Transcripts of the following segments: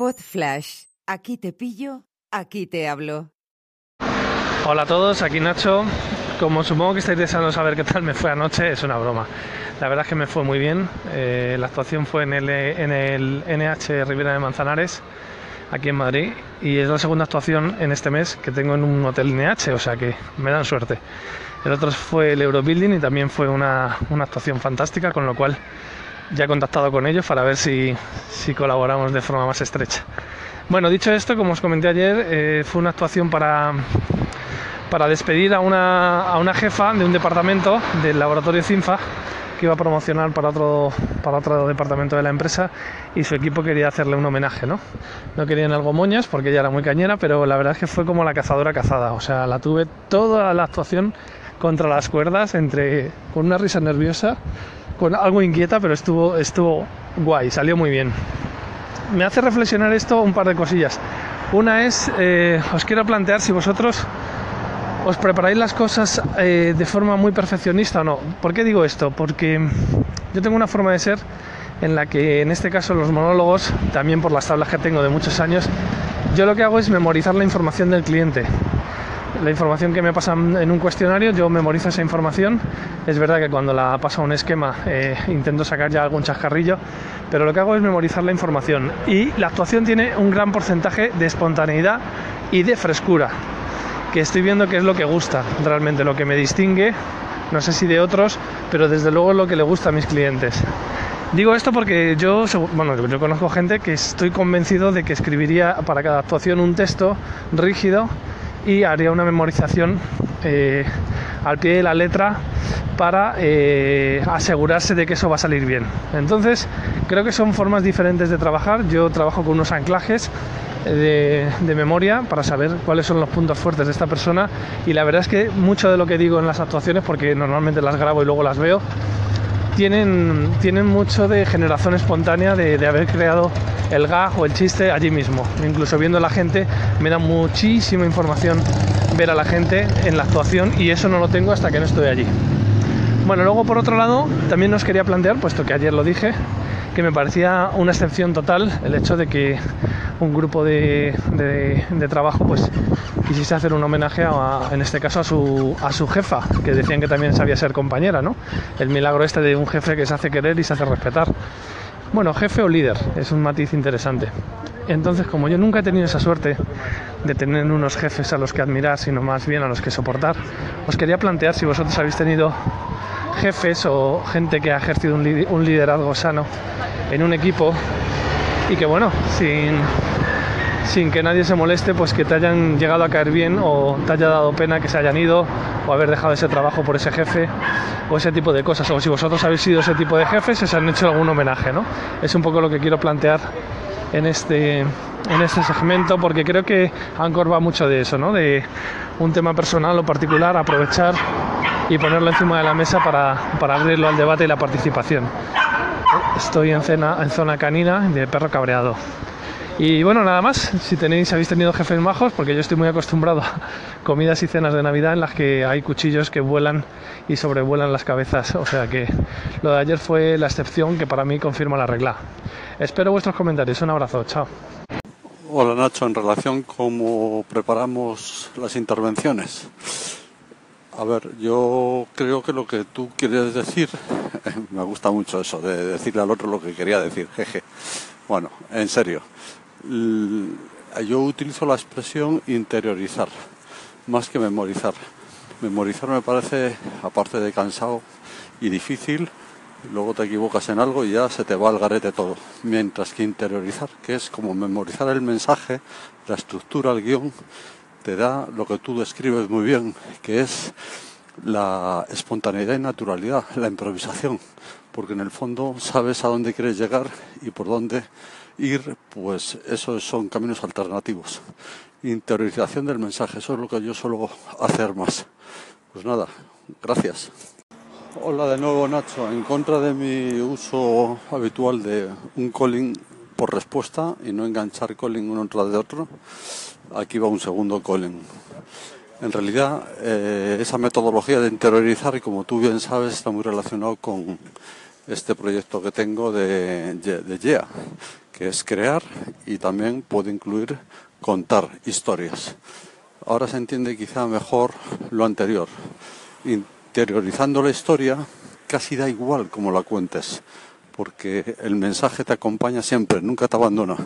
Pod Flash. Aquí te pillo, aquí te hablo. Hola a todos, aquí Nacho. Como supongo que estáis deseando saber qué tal me fue anoche, es una broma. La verdad es que me fue muy bien. Eh, la actuación fue en el, NH Riviera de Manzanares, aquí en Madrid, y es la segunda actuación en este mes que tengo en un hotel NH, o sea que me dan suerte. El otro fue el Eurobuilding y también fue una, una actuación fantástica, con lo cual ya he contactado con ellos para ver si, si colaboramos de forma más estrecha. Bueno, dicho esto, como os comenté ayer, eh, fue una actuación para, para despedir a una, a una jefa de un departamento del laboratorio CINFA que iba a promocionar para otro, para otro departamento de la empresa y su equipo quería hacerle un homenaje, ¿no? No querían algo moñas porque ella era muy cañera, pero la verdad es que fue como la cazadora cazada, o sea, la tuve toda la actuación contra las cuerdas, entre con una risa nerviosa, con algo inquieta, pero estuvo, estuvo guay, salió muy bien. Me hace reflexionar esto un par de cosillas. Una es, eh, os quiero plantear si vosotros os preparáis las cosas eh, de forma muy perfeccionista o no. ¿Por qué digo esto? Porque yo tengo una forma de ser en la que en este caso los monólogos, también por las tablas que tengo de muchos años, yo lo que hago es memorizar la información del cliente. La información que me pasan en un cuestionario, yo memorizo esa información. Es verdad que cuando la paso a un esquema eh, intento sacar ya algún chascarrillo, pero lo que hago es memorizar la información. Y la actuación tiene un gran porcentaje de espontaneidad y de frescura que estoy viendo que es lo que gusta realmente, lo que me distingue, no sé si de otros, pero desde luego es lo que le gusta a mis clientes. Digo esto porque yo, bueno, yo conozco gente que estoy convencido de que escribiría para cada actuación un texto rígido y haría una memorización eh, al pie de la letra para eh, asegurarse de que eso va a salir bien. Entonces, creo que son formas diferentes de trabajar. Yo trabajo con unos anclajes de, de, memoria para saber cuáles son los puntos fuertes de esta persona y la verdad es que mucho de lo que digo en las actuaciones, porque normalmente las grabo y luego las veo, tienen, mucho de generación espontánea de, de haber creado el gag o el chiste allí mismo. Incluso viendo a la gente me da muchísima información ver a la gente en la actuación y eso no lo tengo hasta que no estoy allí. Bueno, luego por otro lado, también nos quería plantear, puesto que ayer lo dije, que me parecía una excepción total el hecho de que un grupo de, de, trabajo pues quisiese hacer un homenaje en este caso a su, a su jefa, que decían que también sabía ser compañera, ¿no? El milagro este de un jefe que se hace querer y se hace respetar. Bueno, jefe o líder, es un matiz interesante. Entonces, como yo nunca he tenido esa suerte de tener unos jefes a los que admirar, sino más bien a los que soportar, os quería plantear si vosotros habéis tenido jefes o gente que ha ejercido un, un liderazgo sano en un equipo y que bueno, sin, sin que nadie se moleste, pues que te hayan llegado a caer bien o te haya dado pena que se hayan ido o haber dejado ese trabajo por ese jefe o ese tipo de cosas. O si vosotros habéis sido ese tipo de jefes, os han hecho algún homenaje, ¿no? Es un poco lo que quiero plantear en este, en este segmento porque creo que Anchor va mucho de eso, ¿no? De un tema personal o particular, aprovechar y ponerlo encima de la mesa para, para abrirlo al debate y la participación. Estoy en, cena, en zona canina de perro cabreado. Y bueno, nada más, si tenéis, habéis tenido jefes majos, porque yo estoy muy acostumbrado a comidas y cenas de Navidad en las que hay cuchillos que vuelan y sobrevuelan las cabezas. O sea que lo de ayer fue la excepción que para mí confirma la regla. Espero vuestros comentarios. Un abrazo, chao. Hola Nacho, en relación cómo preparamos las intervenciones. A ver, yo creo que lo que tú quieres decir, me gusta mucho eso, de decirle al otro lo que quería decir, jeje. Bueno, en serio, yo utilizo la expresión interiorizar, más que memorizar. Memorizar me parece, aparte de cansado y difícil, luego te equivocas en algo y ya se te va al garete todo. Mientras que interiorizar, que es como memorizar el mensaje, la estructura, el guion, te da lo que tú describes muy bien, que es la espontaneidad y naturalidad, la improvisación, porque en el fondo sabes a dónde quieres llegar y por dónde ir, pues esos son caminos alternativos. Interiorización del mensaje, eso es lo que yo suelo hacer más. Pues nada, gracias. Hola de nuevo Nacho, en contra de mi uso habitual de un calling por respuesta y no enganchar calling uno tras de otro, aquí va un segundo calling. En realidad, eh, esa metodología de interiorizar, como tú bien sabes, está muy relacionado con este proyecto que tengo de, de YEA, que es crear y también puede incluir contar historias. Ahora se entiende quizá mejor lo anterior. Interiorizando la historia, casi da igual cómo la cuentes, porque el mensaje te acompaña siempre, nunca te abandona.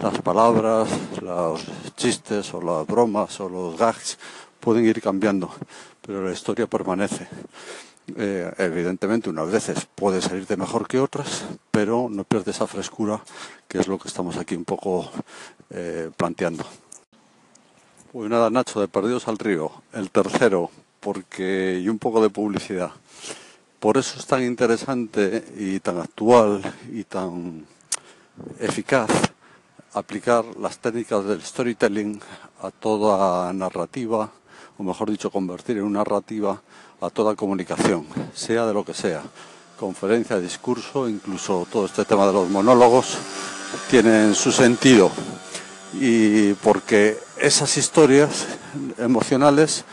Las palabras, los chistes o las bromas o los gags pueden ir cambiando, pero la historia permanece. Eh, evidentemente, unas veces puede salirte mejor que otras, pero no pierdes esa frescura, que es lo que estamos aquí un poco eh, planteando. Pues nada, Nacho, de Perdidos al Río, el tercero, porque y un poco de publicidad. Por eso es tan interesante y tan actual y tan eficaz aplicar las técnicas del storytelling a toda narrativa, o mejor dicho, convertir en una narrativa a toda comunicación, sea de lo que sea, conferencia, discurso, incluso todo este tema de los monólogos, tienen su sentido. Y porque esas historias emocionales,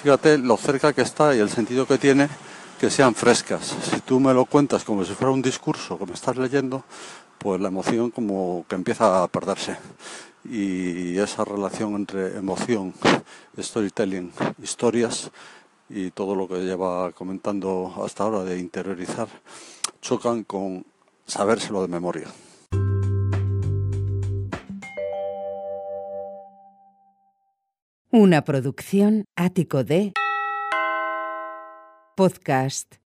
fíjate lo cerca que está y el sentido que tiene, que sean frescas. Si tú me lo cuentas como si fuera un discurso que me estás leyendo, pues la emoción como que empieza a perderse. Y esa relación entre emoción, storytelling, historias y todo lo que lleva comentando hasta ahora de interiorizar, chocan con sabérselo de memoria. Una producción ático de podcast